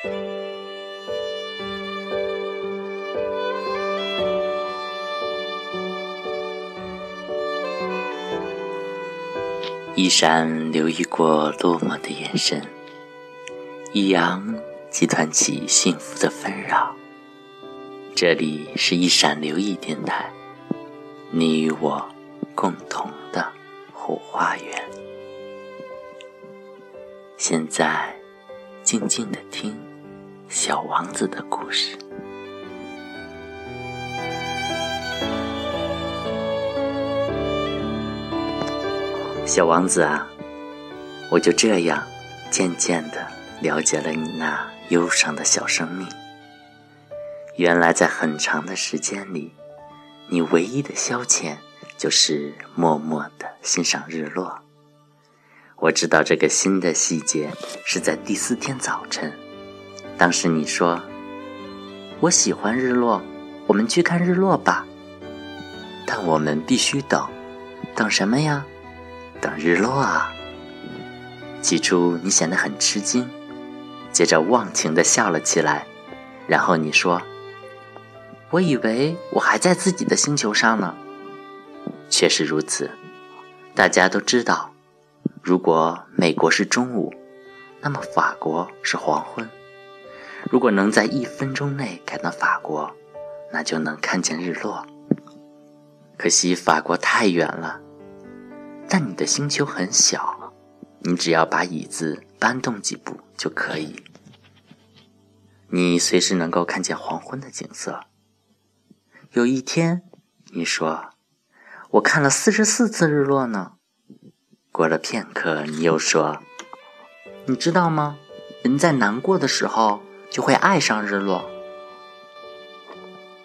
一闪留意过落寞的眼神，一扬即团起幸福的纷扰。这里是一闪留意电台，你与我共同的后花园。现在，静静的听《小王子》的故事。小王子啊，我就这样渐渐的了解了你那忧伤的小生命。原来，在很长的时间里，你唯一的消遣就是默默的欣赏日落。我知道这个新的细节是在第四天早晨，当时你说：“我喜欢日落，我们去看日落吧。”但我们必须等，等什么呀？等日落啊！起初你显得很吃惊，接着忘情的笑了起来，然后你说：“我以为我还在自己的星球上呢。”确实如此，大家都知道。如果美国是中午，那么法国是黄昏。如果能在一分钟内赶到法国，那就能看见日落。可惜法国太远了，但你的星球很小，你只要把椅子搬动几步就可以。你随时能够看见黄昏的景色。有一天，你说：“我看了四十四次日落呢。”过了片刻，你又说：“你知道吗？人在难过的时候就会爱上日落。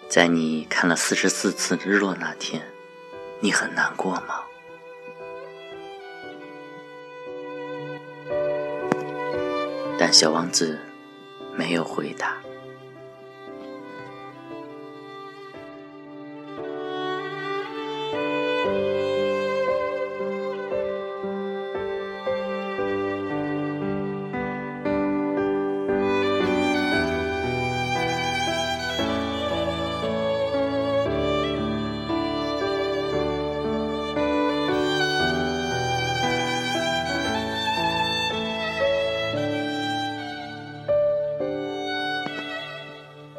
在你看了四十四次日落那天，你很难过吗？”但小王子没有回答。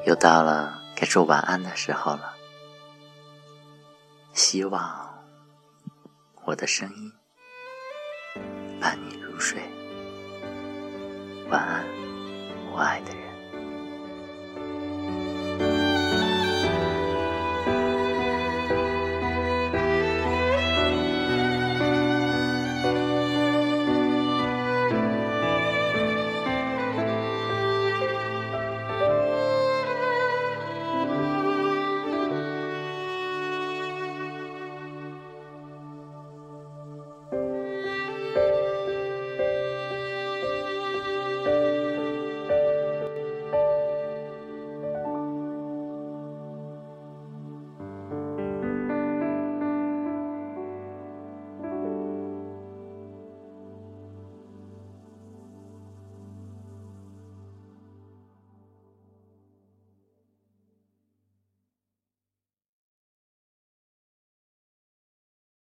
又到了该说晚安的时候了，希望我的声音伴你入睡。晚安，我爱的人。